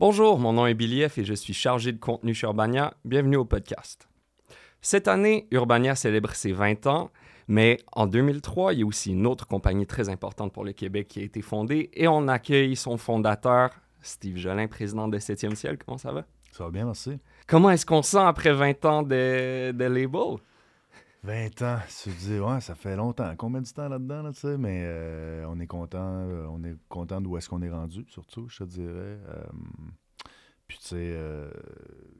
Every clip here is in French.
Bonjour, mon nom est Billy F et je suis chargé de contenu chez Urbania. Bienvenue au podcast. Cette année, Urbania célèbre ses 20 ans, mais en 2003, il y a aussi une autre compagnie très importante pour le Québec qui a été fondée et on accueille son fondateur, Steve Jolin, président de 7e ciel. Comment ça va? Ça va bien, merci. Comment est-ce qu'on se sent après 20 ans de, de label? 20 ans, tu te dis, ça fait longtemps. Combien de temps là-dedans, là, tu sais, mais euh, on est content, euh, on est content d'où est-ce qu'on est rendu, surtout, je te dirais. Euh, puis, tu sais,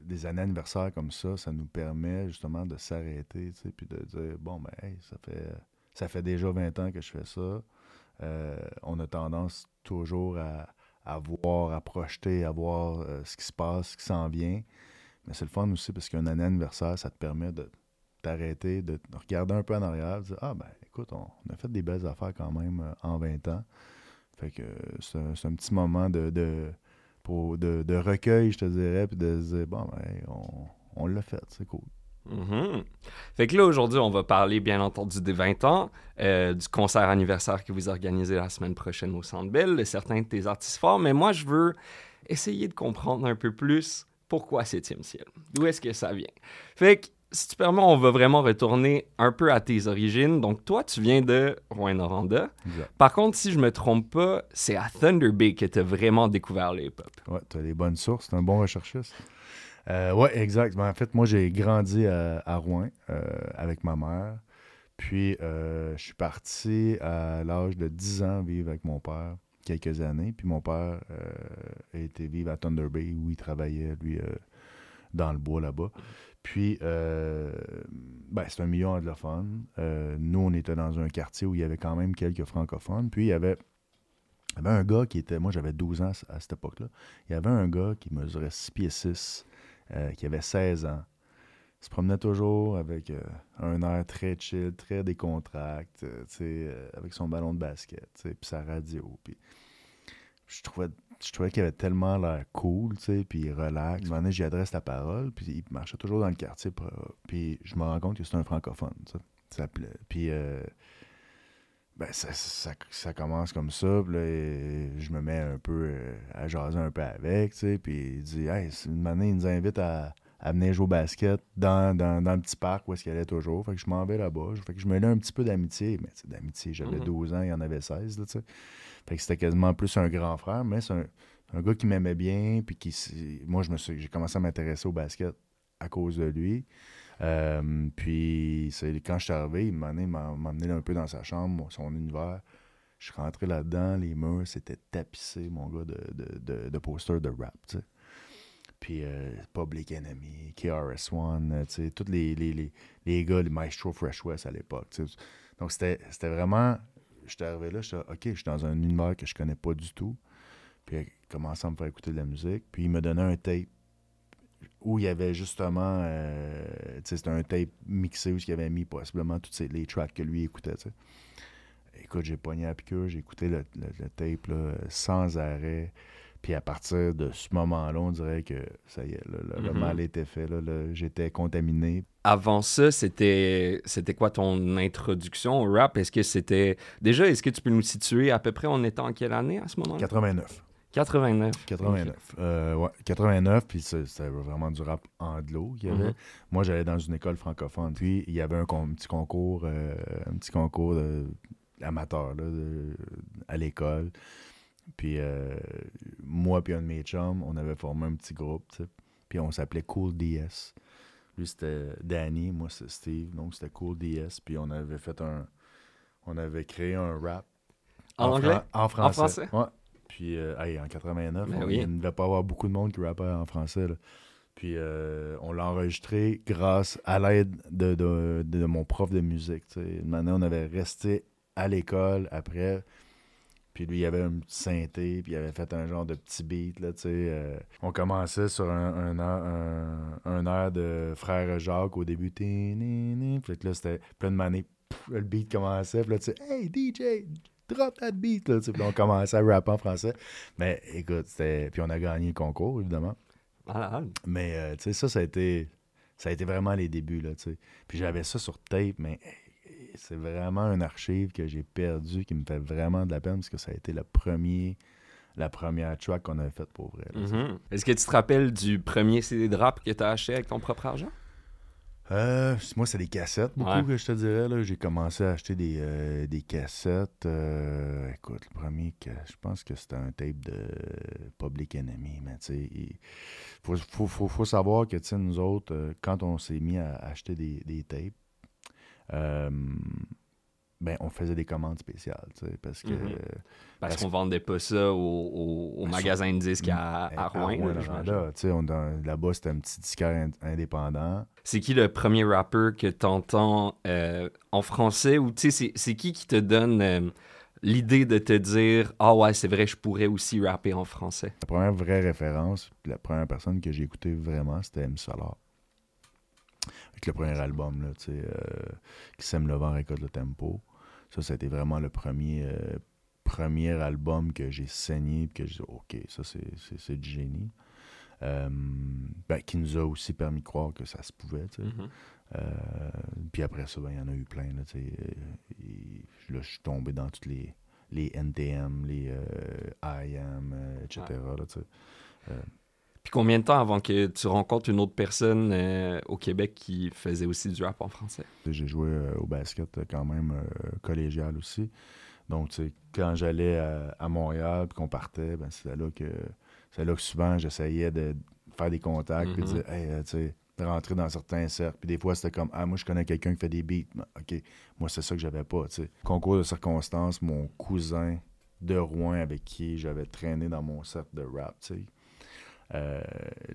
des années anniversaires comme ça, ça nous permet justement de s'arrêter, tu sais, puis de dire, bon, ben, hey, ça fait, ça fait déjà 20 ans que je fais ça. On a tendance toujours à, voir, à projeter, à voir ce qui se passe, ce qui s'en vient. Mais c'est le fun aussi parce qu'un année anniversaire, ça te permet de t'arrêter, de regarder un peu en arrière, dire Ah, ben écoute, on, a fait des belles affaires quand même euh, en 20 ans. Fait que euh, c'est un, petit moment de, de, recueil, je te dirais, puis de se dire Bon, ben, on, l'a fait, c'est cool. Mhm. Fait que là, aujourd'hui, on va parler, bien entendu, des 20 ans, euh, du concert anniversaire que vous organisez la semaine prochaine au Centre Bell, de certains de tes artistes forts, mais moi, je veux essayer de comprendre un peu plus pourquoi 7e ciel. D'où est-ce que ça vient? Fait que, si tu permets, on va vraiment retourner un peu à tes origines. Donc, toi, tu viens de Rouen-Noranda. Par contre, si je me trompe pas, c'est à Thunder Bay que tu as vraiment découvert le hip-hop. Ouais, tu as des bonnes sources, tu un bon recherchiste. Euh, ouais, exact. Ben, en fait, moi, j'ai grandi à, à Rouen euh, avec ma mère. Puis, euh, je suis parti à l'âge de 10 ans vivre avec mon père quelques années. Puis, mon père euh, a été vivre à Thunder Bay où il travaillait, lui, dans le bois là-bas. Puis, euh, ben, c'est un milieu anglophone. Euh, nous, on était dans un quartier où il y avait quand même quelques francophones. Puis, il y avait, il y avait un gars qui était. Moi, j'avais 12 ans à cette époque-là. Il y avait un gars qui mesurait 6 pieds 6, euh, qui avait 16 ans. Il se promenait toujours avec un air très chill, très décontracté, avec son ballon de basket, puis sa radio. Puis je trouvais, je trouvais qu'il avait tellement l'air cool, tu sais, puis relax. Un moment j'y adresse la parole, puis il marchait toujours dans le quartier. puis je me rends compte que c'est un francophone, tu sais. Puis euh, ben, ça, ça, ça commence comme ça, puis là, je me mets un peu euh, à jaser un peu avec, tu sais, puis il dit, hey, une année, il nous invite à, à venir jouer au basket dans, dans, dans le petit parc où est-ce qu'il allait toujours. Fait que je m'en vais là-bas. Fait que je me lis un petit peu d'amitié, mais d'amitié, j'avais Mhm. 12 ans, il en avait 16, là, tu sais. Fait que c'était quasiment plus un grand frère, mais c'est un, gars qui m'aimait bien, puis qui, moi, je me suis, j'ai commencé à m'intéresser au basket à cause de lui. Euh, puis quand je suis arrivé, il m'a emmené un peu dans sa chambre, son univers. Je suis rentré là-dedans, les murs c'était tapissé, mon gars, de, de, de, posters de rap, tu sais. Puis euh, Public Enemy, KRS-One, euh, tu sais, tous les, les, les, les gars, les Maestro Fresh West à l'époque, tu sais. Donc c'était vraiment... J'étais arrivé là, j'étais OK, je suis dans un univers que je connais pas du tout. Puis il a commencé à me faire écouter de la musique. Puis il me donnait un tape où il y avait justement, euh, c'était un tape mixé où il avait mis possiblement tous les tracks que lui écoutait. Écoute, j'ai pogné à piqûre, j'ai écouté le, le- le tape là, sans arrêt. Puis à partir de ce moment-là, on dirait que ça y est, le- le Mhm. mal était fait. J'étais contaminé. Avant ça, c'était c'était quoi ton introduction au rap? Est-ce que c'était... Déjà, est-ce que tu peux nous situer à peu près, on était en quelle année à ce moment-là? 89. 89. 89. Euh, ouais, 89, puis c'était vraiment du rap anglo qu'il y avait. Mhm. Moi, j'allais dans une école francophone. Puis, il y avait un, petit concours, euh, un petit concours de- amateur là, de- à l'école. Puis, euh, moi puis un de mes chums, on avait formé un petit groupe. Puis, on s'appelait Cool DS. Lui, c'était Danny, moi, c'est Steve. Donc, c'était Cool DS. Puis, on avait fait un... On avait créé un rap. En anglais? fran- En français. français? Ouais. Puis, euh, hey, en 89, Ben on- oui. il ne devait pas avoir beaucoup de monde qui rappait en français. là. Puis, euh, on l'a enregistré grâce à l'aide de, de- de mon prof de musique. année, on avait resté à l'école après. Puis lui, il avait un petit synthé, puis il avait fait un genre de petit beat, là, tu sais. euh. on commençait sur un, un, air- un- un air de Frère Jacques au début. Puis là, c'était plein de manées. Le beat commençait, puis là, tu sais, « Hey, DJ, drop that beat! » là, tu sais. Puis on commençait à rapper en français. Mais écoute, c'était... Puis on a gagné le concours, évidemment. Malade. Mais euh, tu sais, ça, ça a été ça a été vraiment les débuts, là, tu sais. Puis j'avais ça sur tape, mais hey, c'est vraiment un archive que j'ai perdu, qui me fait vraiment de la peine, parce que ça a été le premier, la première track qu'on avait faite pour vrai. Mhm. Est-ce que tu te rappelles du premier CD de rap que tu as acheté avec ton propre argent? Euh, moi, c'est des cassettes, beaucoup, Ouais. que je te dirais. J'ai commencé à acheter des, euh, des cassettes. euh, écoute, le premier, que, je pense que c'était un tape de Public Enemy, mais tu sais, il faut, faut, faut, faut savoir que, tu nous autres, quand on s'est mis à acheter des, des tapes, euh, ben, on faisait des commandes spéciales, tu sais, parce que... Euh, Parce Parce qu'on vendait pas ça au, au- au magasin de disques à, à Rouen. là, là, là-bas, c'était un petit disquaire ind- indépendant. C'est qui le premier rapper que t'entends euh, en français? Ou tu sais, c'est- c'est qui qui te donne euh, l'idée de te dire Ah ouais, c'est vrai, je pourrais aussi rapper en français? La première vraie référence, puis la première personne que j'ai écouté vraiment, c'était M. Solar. Avec le premier album, là, tu sais, euh, qui sème le vent, récolte le tempo. Ça, c'était vraiment le premier, euh, premier album que j'ai saigné, puis que j'ai dit, OK, ça, c'est- du génie. Euh, ben, qui nous a aussi permis de croire que ça se pouvait. Mhm. Euh, puis après ça, ben, il y en a eu plein. Là, je suis tombé dans toutes les, les NTM, les euh, IAM, etc. là, tu sais. Puis combien de temps avant que tu rencontres une autre personne euh, au Québec qui faisait aussi du rap en français? J'ai joué euh, au basket euh, quand même euh, collégial aussi. Donc, tu sais, quand j'allais à, à Montréal puis qu'on partait, ben, c'est là que c'est là que souvent j'essayais de faire des contacts puis de Mhm. dire, hey, tu sais, rentrer dans certains cercles. Puis des fois, c'était comme, ah, moi, je connais quelqu'un qui fait des beats. Ben, OK, moi, c'est ça que j'avais pas, tu sais. Concours de circonstances, mon cousin de Rouen avec qui j'avais traîné dans mon cercle de rap, tu sais. Euh,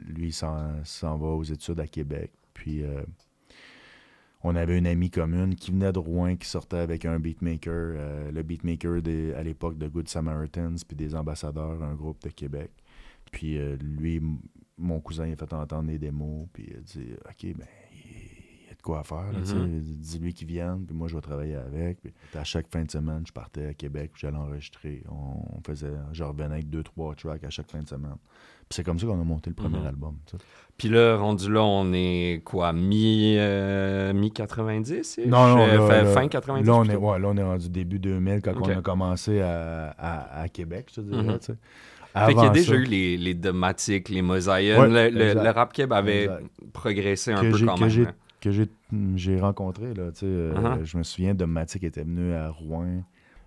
lui, il s'en va aux études à Québec. Puis, euh, on avait une amie commune qui venait de Rouen, qui sortait avec un beatmaker, euh, le beatmaker à l'époque de Good Samaritans, puis des ambassadeurs, un groupe de Québec. Puis lui, mon cousin, il a fait entendre des démos, puis il a dit Ok, ben, quoi faire, là, tu sais. Mhm. dis-lui qu'il vienne, puis moi, je vais travailler avec. Puis à chaque fin de semaine, je partais à Québec, j'allais enregistrer. On, faisait, je revenais avec deux, trois tracks à chaque fin de semaine. Puis c'est comme ça qu'on a monté le premier Mhm. album. Puis là, rendu là, on est quoi, mi, euh, mi-90? Non, non, là, là, fin 90? Là on, est, ouais, là, on est rendu début 2000 quand on a commencé à, à, à Québec, je te dirais. Mhm. tu sais. Fait qu'il y a Avant déjà ça, eu les, les Domatiques, les Mosaïens. Ouais, le, le- exact. le rap keb avait Exact. progressé un que peu quand que même. j'ai- là. Que j'ai j'ai rencontré. Là, tu sais, euh, Uh-huh. Je me souviens de Matic était venu à Rouen.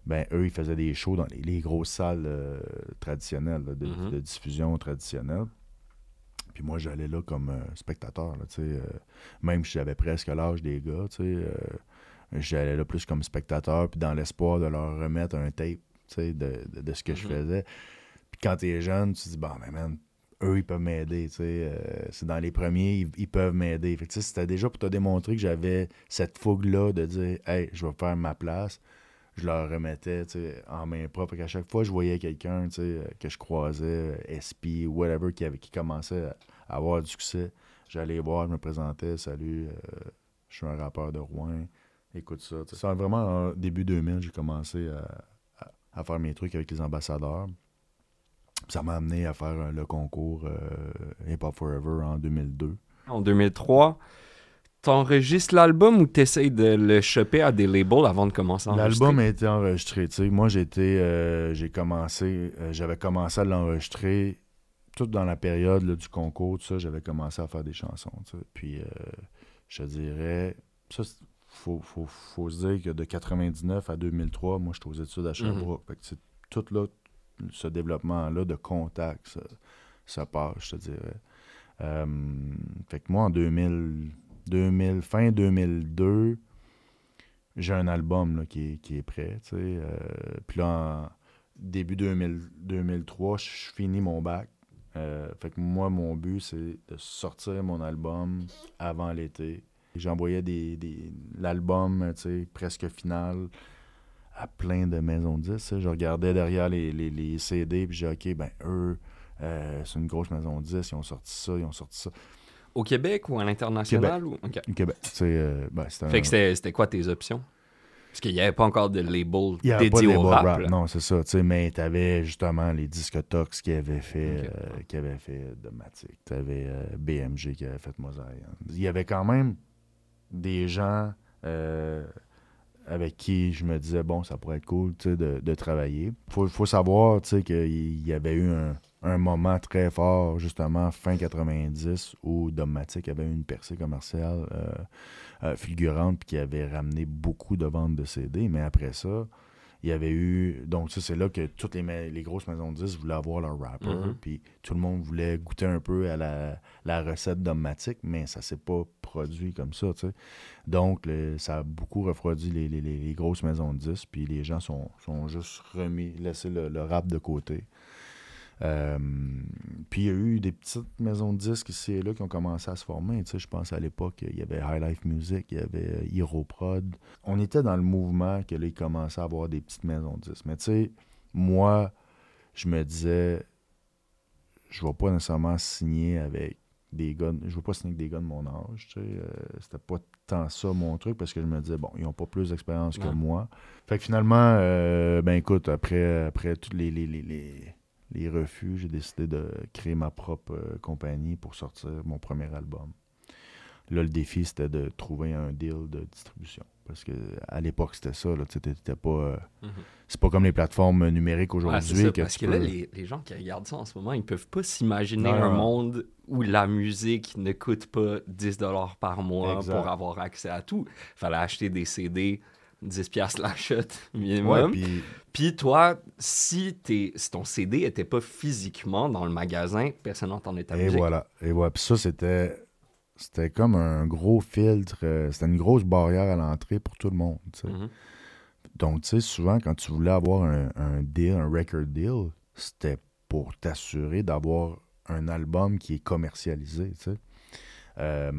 Ben, eux, ils faisaient des shows dans les, les grosses salles euh, traditionnelles, là, de, de diffusion traditionnelle. Puis moi, j'allais là comme euh, spectateur. Là, tu sais, même si j'avais presque l'âge des gars, tu sais, j'allais là plus comme spectateur, puis dans l'espoir de leur remettre un tape tu sais, de, de, de ce que je Mhm. faisais. Puis quand t'es jeune, tu te dis, bon, mais man, eux, ils peuvent m'aider. euh, c'est dans les premiers, ils, peuvent m'aider. Fait C'était déjà pour te démontrer que j'avais cette fougue-là de dire, hey, je vais faire ma place. Je leur remettais en main propre. Fait qu'à chaque fois, je voyais quelqu'un euh, que je croisais, euh, SP whatever, qui, avait, qui commençait à à avoir du succès. J'allais voir, je me présentais, salut, je suis un rappeur de Rouen, écoute ça. C'est vraiment en début 2000, j'ai commencé à, à- à faire mes trucs avec les ambassadeurs. Ça m'a amené à faire euh, le concours euh, Hip Hop Forever en 2002. En 2003, T'enregistres l'album ou t'essayes de le choper à des labels avant de commencer à enregistrer? L'album a été enregistré. tu sais. Moi, j'étais, euh, j'ai commencé, euh, j'avais commencé à l'enregistrer tout dans la période là, du concours, tout ça. J'avais commencé à faire des chansons. tu sais. Puis, euh, je te dirais, ça, faut, faut, faut se dire que de 99 à 2003, moi, j'étais aux études à Sherbrooke. Fait que c'est tout là, ce développement-là de contact, ça, ça passe, je te dirais. Euh, fait que moi, en 2000, 2000, fin 2002, j'ai un album là, qui, est, prêt. Euh, Puis là, en début 2000 2003, je finis mon bac. Euh, fait que moi, mon but, c'est de sortir mon album avant l'été. J'envoyais des, l'album presque final à plein de maisons de disques. Je regardais derrière les, les, les CD, puis j'ai dit, OK, ben eux, euh, c'est une grosse maison de disques, ils ont sorti ça, ils ont sorti ça. Au Québec ou à l'international? Ou... ok. Au Québec, tu sais, euh, ben, c'était Fait un- que c'était quoi tes options? Parce qu'il n'y avait pas encore de label Il n'y avait pas de dédié au rap. non, c'est ça. tu sais, Mais tu avais justement les disques Tox qui avaient fait, Ok. euh, qui avaient fait Domatic. Tu avais BMG qui avait fait Mosaïen. Il y avait quand même des gens euh, avec qui je me disais, bon, ça pourrait être cool de, travailler. Il faut, faut savoir qu'il y avait eu un, moment très fort, justement, fin 90, où Domatic avait eu une percée commerciale euh, euh, fulgurante qui avait ramené beaucoup de ventes de CD. Mais après ça, il y avait eu. Donc, ça, c'est là que toutes les, grosses maisons de disques voulaient avoir leur rapper. Mhm. Puis tout le monde voulait goûter un peu à la, la recette d'Omatic, mais ça s'est pas produit comme ça, tu sais. Donc, le- ça a beaucoup refroidi les, les- les- les grosses maisons de disques, puis les gens sont, sont juste remis, laissé le, le rap de côté. Euh, puis il y a eu des petites maisons de disques ici et là qui ont commencé à se former. Tu sais, je pense à l'époque, il y avait High Life Music, il y avait euh, Hero Prod. On était dans le mouvement que là, il commençait à avoir des petites maisons de disques. Mais tu sais, moi, je me disais, je vais pas nécessairement signer avec des gars, je veux pas signer avec des gars de mon âge, tu sais, euh, c'était pas tant ça mon truc parce que je me disais bon, ils ont pas plus d'expérience que moi. Fait que finalement euh, ben écoute, après après tous les les, les, les, les refus, j'ai décidé de créer ma propre euh, compagnie pour sortir mon premier album. Là, le défi, c'était de trouver un deal de distribution. Parce que à l'époque, c'était ça. Là, t'étais pas. euh, Mhm. C'est pas comme les plateformes numériques Ouais, aujourd'hui. que parce que là, les, les gens qui regardent ça en ce moment, ils peuvent pas s'imaginer un monde où la musique ne coûte pas 10 dollars par mois Exact. pour avoir accès à tout. Fallait acheter des CD, 10 piastres Ouais, minimum. puis toi, si, t'es- si ton CD était pas physiquement dans le magasin, personne n'entendait ta Et musique. voilà. Et voilà. Puis ça, c'était. C'était comme un gros filtre. euh, C'était une grosse barrière à l'entrée pour tout le monde. Mhm. Donc, tu sais, souvent, quand tu voulais avoir un, un deal, un record deal, c'était pour t'assurer d'avoir un album qui est commercialisé, tu sais. Euh,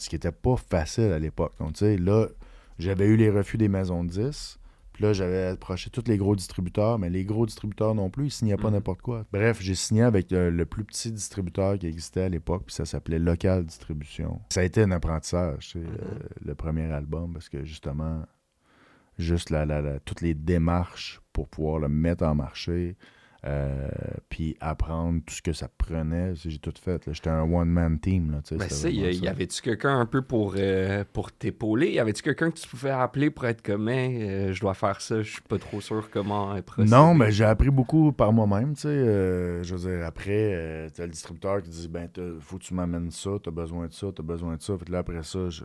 ce qui était pas facile à l'époque. Donc, tu sais, là, j'avais eu les refus des maisons de 10. Puis là, j'avais approché tous les gros distributeurs, mais les gros distributeurs non plus, ils signaient pas Mhm. n'importe quoi. Bref, j'ai signé avec euh, le plus petit distributeur qui existait à l'époque, puis ça s'appelait Local Distribution. Ça a été un apprentissage, tu sais, euh, le premier album, parce que justement, juste la, la- la- toutes les démarches pour pouvoir le mettre en marché, euh, puis apprendre tout ce que ça prenait. J'ai tout fait. J'étais un one-man team. Là, Ben ça, y, avait-tu quelqu'un un peu pour, euh, pour t'épauler? Y avait-tu quelqu'un que tu pouvais appeler pour être comme, euh, je dois faire ça, je suis pas trop sûr comment procéder? Non, mais j'ai appris beaucoup par moi-même, tu sais. je veux dire, après, t'as le distributeur qui dit, ben, faut que tu m'amènes ça, t'as besoin de ça, t'as besoin de ça. Fait que là, après ça, je,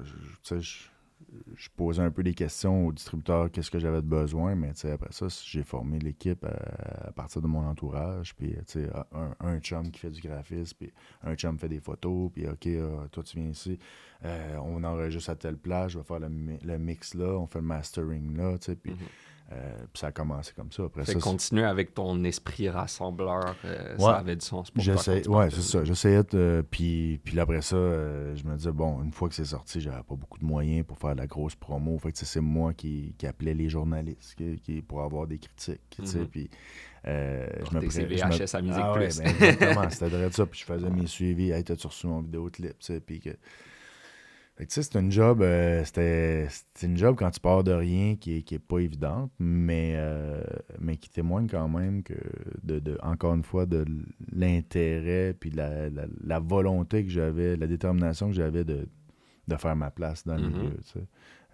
je posais un peu des questions au distributeur, qu'est-ce que j'avais de besoin, mais après ça, j'ai formé l'équipe à, à partir de mon entourage, puis, un, un chum qui fait du graphisme, puis un chum fait des photos, puis, OK, ah, toi, tu viens ici, euh, on enregistre à telle place, je vais faire le, le mix là, on fait le mastering là, puis... Euh, puis ça a commencé comme ça. Après Fait ça, continuer avec ton esprit rassembleur, euh, Ouais. ça avait du sens pour toi. Ouais, c'est ça. J'essayais de. puis, puis après ça, euh, je me disais, bon, une fois que c'est sorti, j'avais pas beaucoup de moyens pour faire de la grosse promo. Fait que c'est moi qui, qui appelais les journalistes qui, qui- pour avoir des critiques. Mhm. Puis, euh, je me je me- à Musique Ah ouais, Plus. ben, exactement. C'était vrai de ça. Puis je faisais mes suivis. Hey, t'as-tu reçu mon vidéoclip? Puis que. Fait que, tu sais, c'est une job, euh, c'était une job quand tu pars de rien qui est, qui est pas évidente, mais, euh, mais qui témoigne quand même que, de, de- encore une fois, de l'intérêt puis la, la, la volonté que j'avais, la détermination que j'avais de, de faire ma place dans le Mhm. milieu. tu sais.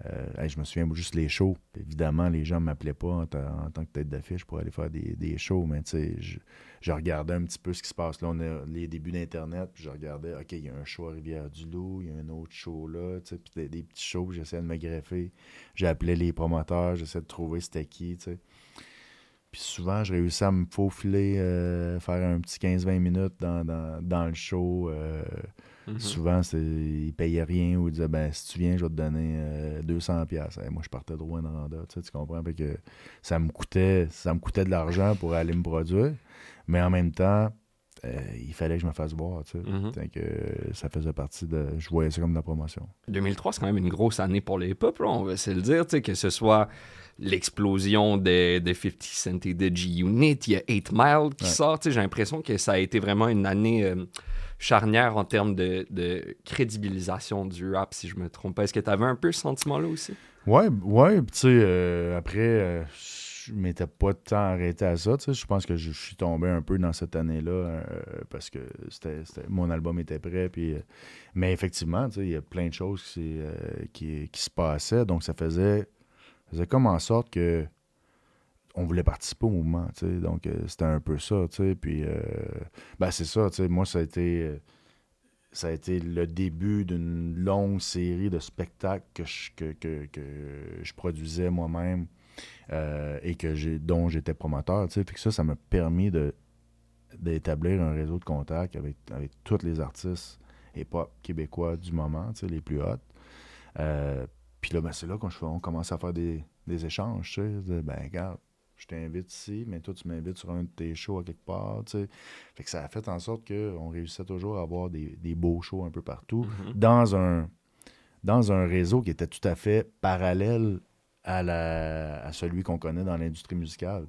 Euh, je me souviens juste les shows. Évidemment, les gens ne m'appelaient pas en, ta- en tant que tête d'affiche pour aller faire des, shows, mais je, je regardais un petit peu ce qui se passe. Là, on a les débuts d'Internet, puis je regardais, OK, il y a un show à Rivière-du-Loup, il y a un autre show là, puis des, des petits shows, j'essayais de me greffer. J'appelais les promoteurs, j'essayais de trouver c'était qui. Puis souvent, je réussis à me faufiler, euh, faire un petit 15-20 minutes dans, dans, dans le show. euh, Mhm. Souvent, ils payaient rien ou ils disaient ben, si tu viens, je vais te donner euh, 200$. piastres. Hey, moi, je partais de Rwanda, tu, sais, tu comprends? Fait que ça me coûtait ça me coûtait de l'argent pour aller me produire, mais en même temps, euh, il fallait que je me fasse voir. Tu sais. Fait que ça faisait partie de. Je voyais ça comme de la promotion. 2003, c'est quand même une grosse année pour les là, on va se le dire, tu sais, que ce soit l'explosion de, de 50 Cent et de G-Unit, il y a 8 Mile qui Ouais. sort, tu sais, j'ai l'impression que ça a été vraiment une année euh, charnière en termes de, de crédibilisation du rap, si je me trompe pas. Est-ce que tu avais un peu ce sentiment-là aussi? Ouais, ouais, tu sais, euh, après, euh, je m'étais pas tant arrêté à ça, je pense que je, suis tombé un peu dans cette année-là, euh, parce que mon album était prêt, puis... euh, mais effectivement, il y a plein de choses qui, euh, qui, qui se passaient, donc ça faisait, faisait comme en sorte que on voulait participer au mouvement, donc c'était un peu ça, puis... ben c'est ça, moi, ça a été... ça a été le début d'une longue série de spectacles que que, que- que je produisais moi-même euh, et que j'ai, dont j'étais promoteur. Fait que ça, ça m'a permis de, d'établir un réseau de contacts avec, avec tous les artistes hip-hop québécois du moment, les plus hot. Euh, Puis là, ben, c'est là qu'on on commence à faire des, des échanges. de, ben, regarde, je t'invite ici, mais toi, tu m'invites sur un de tes shows à quelque part. Fait que ça a fait en sorte qu'on réussissait toujours à avoir des, des beaux shows un peu partout dans, un, dans un réseau qui était tout à fait parallèle à, la, à celui qu'on connaît dans l'industrie musicale.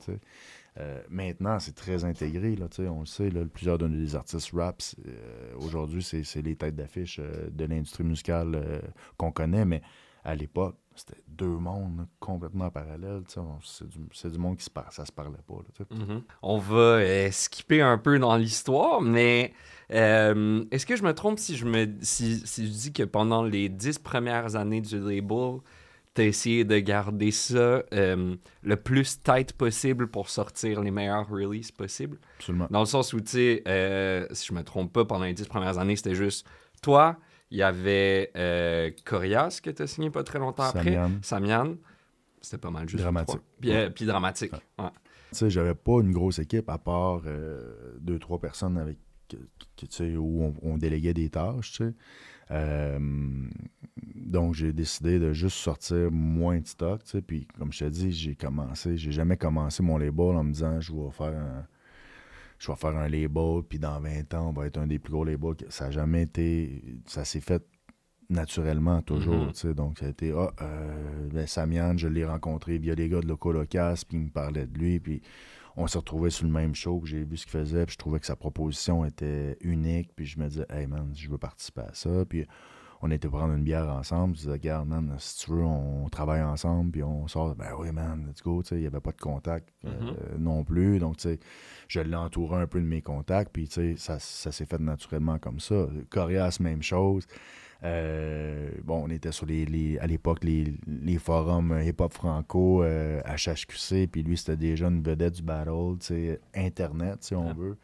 Euh, maintenant, c'est très intégré. Là, on le sait, là, plusieurs de nos artistes rap, euh, aujourd'hui, c'est, les têtes d'affiche euh, de l'industrie musicale qu'on connaît, mais à l'époque, c'était deux mondes complètement parallèles. C'est du, du monde qui se parle, ça se parlait pas. là. Mhm. On va skipper un peu dans l'histoire, mais est-ce que je me trompe si je me si, si je dis que pendant les dix premières années du label, tu as essayé de garder ça euh, le plus tight possible pour sortir les meilleurs releases possibles? Absolument. Dans le sens où, tu sais, euh, si je me trompe pas, pendant les dix premières années, c'était juste toi, il y avait euh, Corias que tu as signé pas très longtemps après, Samian. C'était pas mal juste. Dramatique. Puis, puis dramatique. ouais. Tu sais, j'avais pas une grosse équipe à part deux, trois personnes avec que- que, tu sais, où on, on déléguait des tâches, tu sais. Euh, donc, j'ai décidé de juste sortir moins de stock, tu sais. Puis, comme je te dis, j'ai commencé, j'ai jamais commencé mon label en me disant, je vais faire un, je vais faire un label, puis dans 20 ans, on va être un des plus gros labels. Ça n'a jamais été, ça s'est fait naturellement toujours, tu sais. Donc, ça a été, ah, euh, ben, Samian, je l'ai rencontré via les gars de Loco Locas, puis il me parlait de lui, puis on s'est retrouvés sur le même show, j'ai vu ce qu'il faisait, puis je trouvais que sa proposition était unique, puis je me disais, hey man, je veux participer à ça, puis on était prendre une bière ensemble, je disais, regarde, man, si tu veux, on travaille ensemble, puis on sort, ben oui, man, let's go, il n'y avait pas de contact euh, non plus, donc, tu sais, je l'ai entouré un peu de mes contacts, puis, tu sais, ça, ça s'est fait naturellement comme ça. Corias, même chose. Euh, bon, on était sur les, les- à l'époque les, les forums hip-hop franco, euh, HHQC, puis lui, c'était déjà une vedette du battle, tu sais, Internet, si on veut.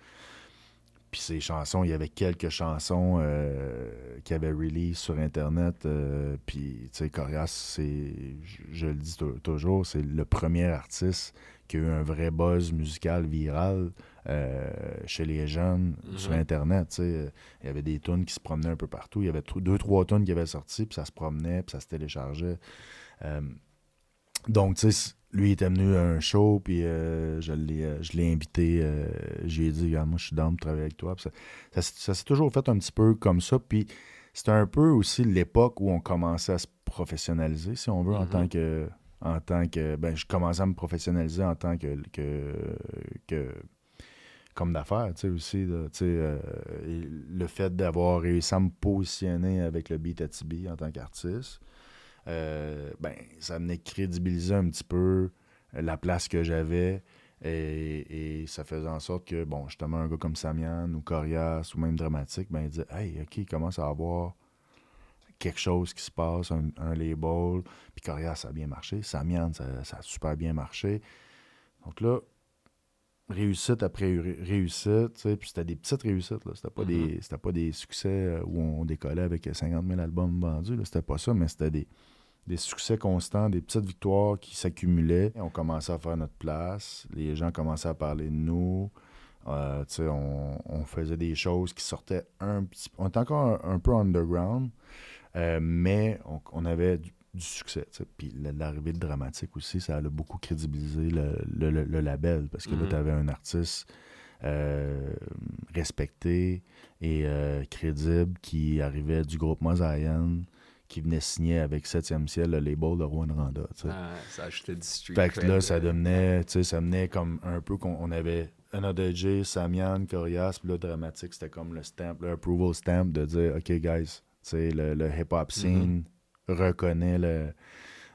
Puis ses chansons, il y avait quelques chansons euh, qui avaient release sur Internet. euh, puis, tu sais, Corias, c'est, je, je le dis tou- toujours, c'est le premier artiste qui a eu un vrai buzz musical viral euh, chez les jeunes sur Internet. Il y avait des tunes qui se promenaient un peu partout. Il y avait deux, trois tunes qui avaient sorti, puis ça se promenait, puis ça se téléchargeait. Euh, donc, tu sais, lui, il était venu à un show, puis euh, je l'ai euh, je l'ai invité. euh, J'ai dit, regarde, moi, je suis down de travailler avec toi. Puis ça, ça s- ça s'est toujours fait un petit peu comme ça. Puis c'était un peu aussi l'époque où on commençait à se professionnaliser, si on veut, en tant que. En tant que. Ben, je commençais à me professionnaliser en tant que. que, que comme d'affaires, tu sais, aussi. là, tu sais, euh, le fait d'avoir réussi à me positionner avec le Beat Atibi en tant qu'artiste, ben, ça venait crédibiliser un petit peu la place que j'avais. Et, et ça faisait en sorte que, bon, justement, un gars comme Samian ou Corias ou même Dramatique, ben, il disait Hey, OK, il commence à avoir quelque chose qui se passe, un, un label. Puis Corias, ça a bien marché. Samian, ça, ça a super bien marché. Donc là, réussite après ré- réussite, puis c'était des petites réussites, là. C'était pas, des, c'était pas des succès euh, où on décollait avec 50 000 albums vendus, là. C'était pas ça, mais c'était des, des succès constants, des petites victoires qui s'accumulaient. On commençait à faire notre place, les gens commençaient à parler de nous. Euh, on, on faisait des choses qui sortaient un petit On était encore un, un peu underground, euh, mais on, on avait du, du succès. Puis la- l'arrivée de Dramatique aussi, ça a beaucoup crédibilisé le, le- le- le label parce que là, Mhm. tu avais un artiste euh, respecté et crédible qui arrivait du groupe Mosaïen qui venait signer avec 7e ciel le label de Rouen Randa. Ah, ça ajoutait du street Fait que là, ça euh, devenait, tu sais, ça venait comme un peu qu'on on avait Another J, Samian, Corias, puis là, Dramatique, c'était comme le stamp, le approval stamp de dire, OK, guys, tu sais, le, le hip-hop scene reconnaît le.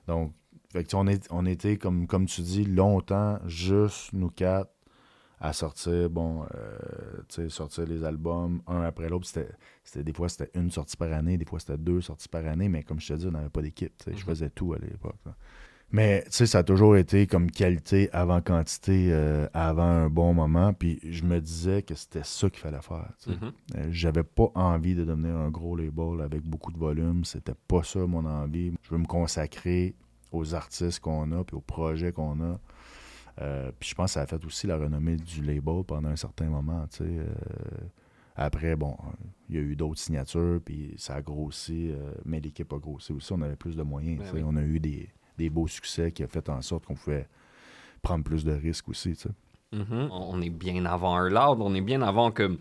Donc, fait que, on, est, on était, comme, comme tu dis, longtemps, juste nous quatre, à sortir, bon, euh, tu sais, sortir les albums un après l'autre. C'était, c'était- des fois, c'était une sortie par année, des fois, c'était deux sorties par année, mais comme je te dis, on n'avait pas d'équipe, je faisais tout à l'époque. Mais, tu sais, ça a toujours été comme qualité avant quantité, euh, avant un bon moment, puis je me disais que c'était ça qu'il fallait faire, tu sais. Mhm. Euh, J'avais pas envie de devenir un gros label avec beaucoup de volume. C'était pas ça mon envie. Je veux me consacrer aux artistes qu'on a puis aux projets qu'on a. Euh, puis je pense que ça a fait aussi la renommée du label pendant un certain moment. tu sais. Euh, après, bon, il y a eu d'autres signatures, puis ça a grossi, euh, mais l'équipe a grossi aussi. On avait plus de moyens. Ben tu sais. oui. On a eu des, des beaux succès qui ont fait en sorte qu'on pouvait prendre plus de risques aussi. tu sais. Mhm. On on est bien avant un loud, on est bien avant comme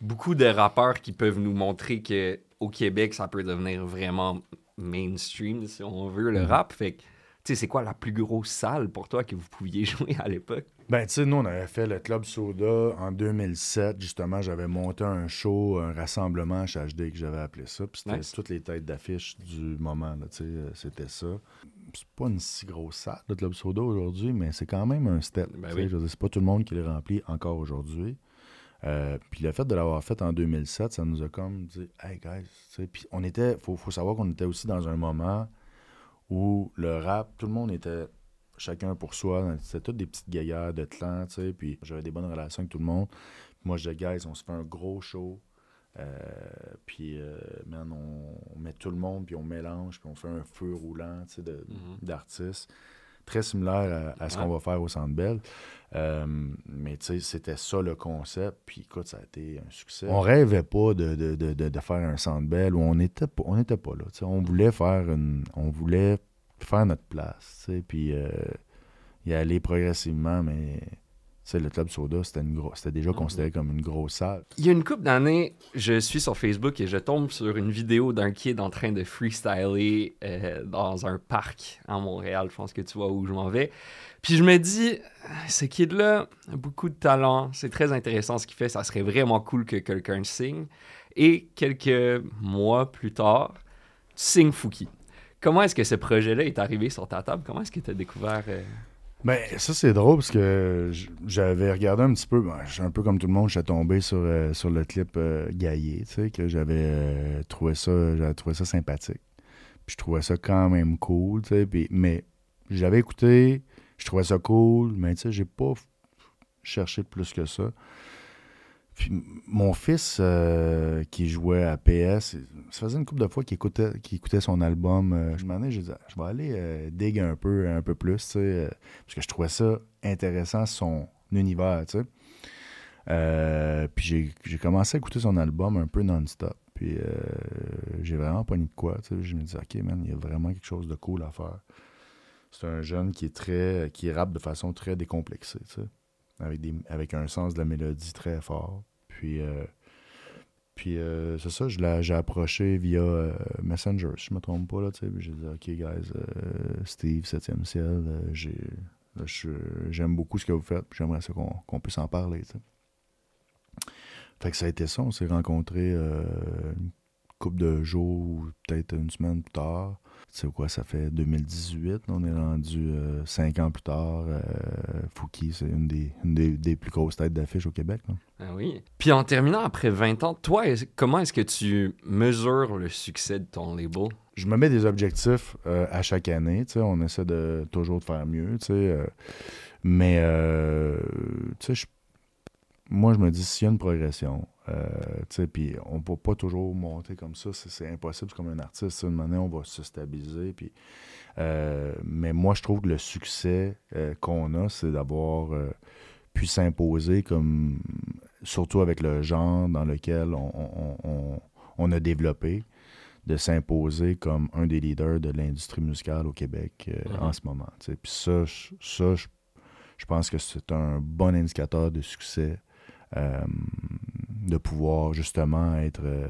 beaucoup de rappeurs qui peuvent nous montrer que au Québec, ça peut devenir vraiment mainstream, si on veut, le Mhm. rap. Fait que, sais, c'est quoi la plus grosse salle pour toi que vous pouviez jouer à l'époque? Ben, tu sais, nous, on avait fait le Club Soda en 2007. Justement, j'avais monté un show, un rassemblement HHD que j'avais appelé ça. Puis c'était Nice. toutes les têtes d'affiche du moment, là, tu sais, euh, c'était ça. C'est pas une si grosse salle, le Club Soda, aujourd'hui, mais c'est quand même un step. Ben oui. C'est pas tout le monde qui le remplit encore aujourd'hui. Euh, puis le fait de l'avoir fait en 2007, ça nous a comme dit, hey guys, tu sais. Puis on était, faut, faut savoir qu'on était aussi dans un moment où le rap, tout le monde était chacun pour soi. C'était toutes des petites gaillards de clans, tu sais. Puis j'avais des bonnes relations avec tout le monde. Puis moi, je disais, guys, on se fait un gros show. Euh, puis, euh, man, on, on met tout le monde, puis on mélange, puis on fait un feu roulant, tu sais, de- d'artistes. Très similaire à, à ce Ouais. qu'on va faire au Centre Bell. Euh, mais tu sais, c'était ça le concept. Puis écoute, ça a été un succès. On rêvait pas de, de, de, de, faire un Centre Bell où on n'était pas, on était pas là. On voulait faire une, on voulait faire notre place. Puis euh, y aller progressivement, mais sais, le Club Soda, c'était, une gros, c'était déjà considéré comme une grosse salle. Il y a une couple d'années, je suis sur Facebook et je tombe sur une vidéo d'un kid en train de freestyler euh, dans un parc à Montréal. Je pense que tu vois où je m'en vais. Puis je me dis, ce kid-là a beaucoup de talent. C'est très intéressant ce qu'il fait. Ça serait vraiment cool que quelqu'un signe. Et quelques mois plus tard, tu signes Fouki. Comment est-ce que ce projet-là est arrivé sur ta table? Comment est-ce que tu as découvert... euh, Ben, ça, c'est drôle parce que j'avais regardé un petit peu. ben, un peu comme tout le monde, j'étais tombé sur, euh, sur le clip euh, Gaillé, que j'avais euh, trouvé ça trouvé ça sympathique. Puis je trouvais ça quand même cool, tu sais. puis- mais j'avais écouté, je trouvais ça cool, mais tu sais, j'ai pas cherché plus que ça. Puis mon fils euh, qui jouait à PS, ça faisait une couple de fois qu'il écoutait, écoutait son album. euh, je m'en ai, dit, je vais aller euh, dig un peu, un peu plus, euh, parce que je trouvais ça intéressant, son univers, tu sais. Puis j'ai, commencé à écouter son album un peu non-stop. Puis j'ai vraiment pas mis de quoi, tu sais. Je me dis, OK, man, il y a vraiment quelque chose de cool à faire. C'est un jeune qui est très, qui rappe de façon très décomplexée, tu sais. Avec, des, avec un sens de la mélodie très fort. Puis, euh, puis euh, c'est ça, j'ai approché via euh, Messenger, si je me trompe pas, là, j'ai dit, OK, guys, euh, Steve, 7e ciel, j'aime beaucoup ce que vous faites, j'aimerais ça qu'on, puisse en parler. Fait que ça a été ça, on s'est rencontrés une couple de jours, ou peut-être une semaine plus tard. Tu sais quoi, ça fait 2018, on est rendu euh, cinq ans plus tard. Euh, Fouki, c'est une, des, une des, des plus grosses têtes d'affiche au Québec. là. Ah oui. Puis en terminant après 20 ans, toi, comment est-ce que tu mesures le succès de ton label? je me mets des objectifs euh, à chaque année. tu sais, On essaie de toujours de faire mieux. tu sais, euh, mais euh, tu sais, je- moi, je me dis, s'il y a une progression, puis on ne peut pas toujours monter comme ça, c'est impossible. Comme un artiste. Une manière, on va se stabiliser. Puis, euh, mais moi, je trouve que le succès euh, qu'on a, c'est d'avoir euh, pu s'imposer comme surtout avec le genre dans lequel on, on- on- on a développé de s'imposer comme un des leaders de l'industrie musicale au Québec euh, Mhm. en ce moment. Puis ça, je- ça je, je pense que c'est un bon indicateur de succès euh, de pouvoir justement être, euh,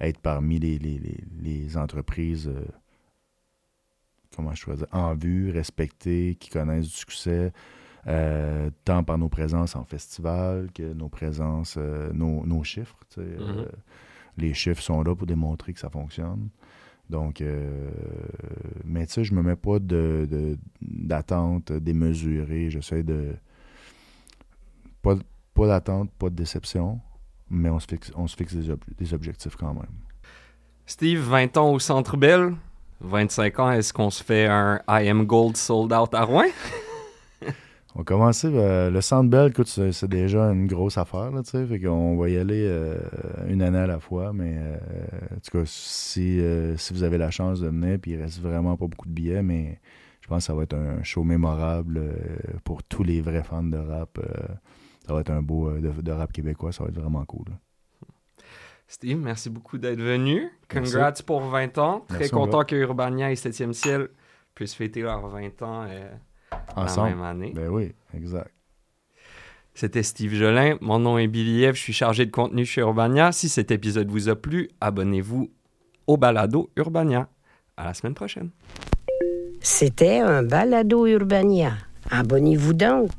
être parmi les, les- les- les entreprises, euh, comment je pourrais dire, en vue, respectées, qui connaissent du succès, euh, tant par nos présences en festival que nos présences, nos, nos chiffres. Mhm. les chiffres sont là pour démontrer que ça fonctionne. Donc, euh, mais tu sais, je me mets pas de, de- d'attente démesurée. J'essaie de. Pas, pas d'attente, pas de déception, mais on se fixe, on se fixe des, ob- des objectifs quand même. Steve, 20 ans au Centre Bell. 25 ans, est-ce qu'on se fait un I Am Gold sold out à Rouen? On va commencer. euh, le Centre Bell, écoute, c'est, déjà une grosse affaire, là, tu sais. Fait qu'on va y aller euh, une année à la fois. Mais euh, en tout cas, si, euh, si vous avez la chance de venir, puis il reste vraiment pas beaucoup de billets, mais je pense que ça va être un show mémorable pour tous les vrais fans de rap. Ça va être un beau euh, de, de rap québécois, ça va être vraiment cool. là. Steve, merci beaucoup d'être venu. Merci. Congrats pour 20 ans. Très Merci, content que Urbania et 7e Ciel puissent fêter leurs 20 ans euh, la Ensemble. même année. Ben oui, exact. C'était Steve Jolin. Mon nom est Billy Eve. Je suis chargé de contenu chez Urbania. Si cet épisode vous a plu, abonnez-vous au balado Urbania. À la semaine prochaine. C'était un balado Urbania. Abonnez-vous donc.